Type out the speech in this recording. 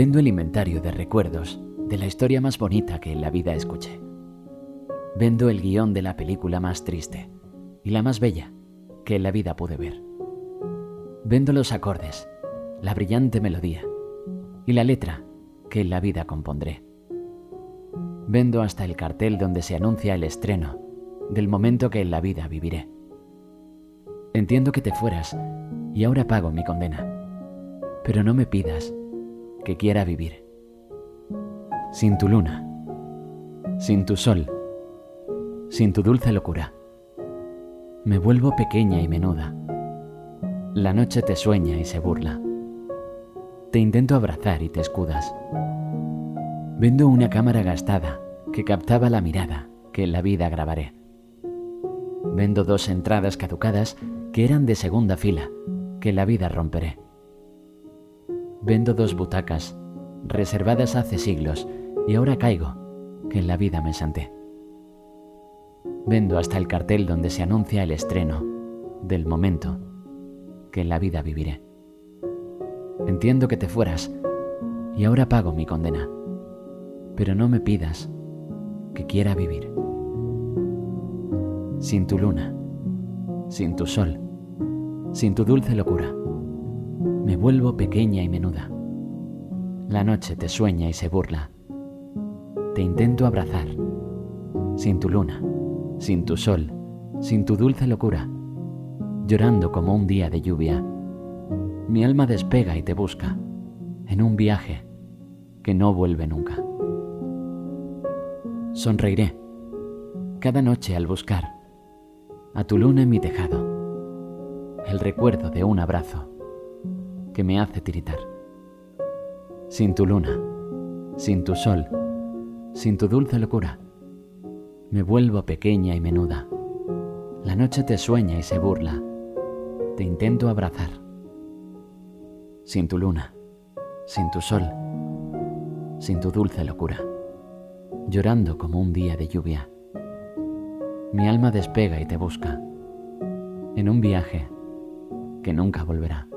Vendo el inventario de recuerdos de la historia más bonita que en la vida escuché. Vendo el guion de la película más triste y la más bella que en la vida pude ver. Vendo los acordes, la brillante melodía y la letra que en la vida compondré. Vendo hasta el cartel donde se anuncia el estreno del momento que en la vida viviré. Entiendo que te fueras y ahora pago mi condena, pero no me pidas quiera vivir. Sin tu luna, sin tu sol, sin tu dulce locura, me vuelvo pequeña y menuda. La noche te sueña y se burla. Te intento abrazar y te escudas. Vendo una cámara gastada que captaba la mirada que la vida grabaré. Vendo dos entradas caducadas que eran de segunda fila que la vida romperé. Vendo dos butacas reservadas hace siglos y ahora caigo que en la vida me santé. Vendo hasta el cartel donde se anuncia el estreno del momento que en la vida viviré. Entiendo que te fueras y ahora pago mi condena, pero no me pidas que quiera vivir. Sin tu luna, sin tu sol, sin tu dulce locura, me vuelvo pequeña y menuda. La noche te sueña y se burla. Te intento abrazar, sin tu luna, sin tu sol, sin tu dulce locura, llorando como un día de lluvia. Mi alma despega y te busca, en un viaje que no vuelve nunca. Sonreiré cada noche al buscar a tu luna en mi tejado, el recuerdo de un abrazo que me hace tiritar. Sin tu luna, sin tu sol, sin tu dulce locura, me vuelvo pequeña y menuda. La noche te sueña y se burla. Te intento abrazar. Sin tu luna, sin tu sol, sin tu dulce locura, llorando como un día de lluvia. Mi alma despega y te busca, en un viaje que nunca volverá.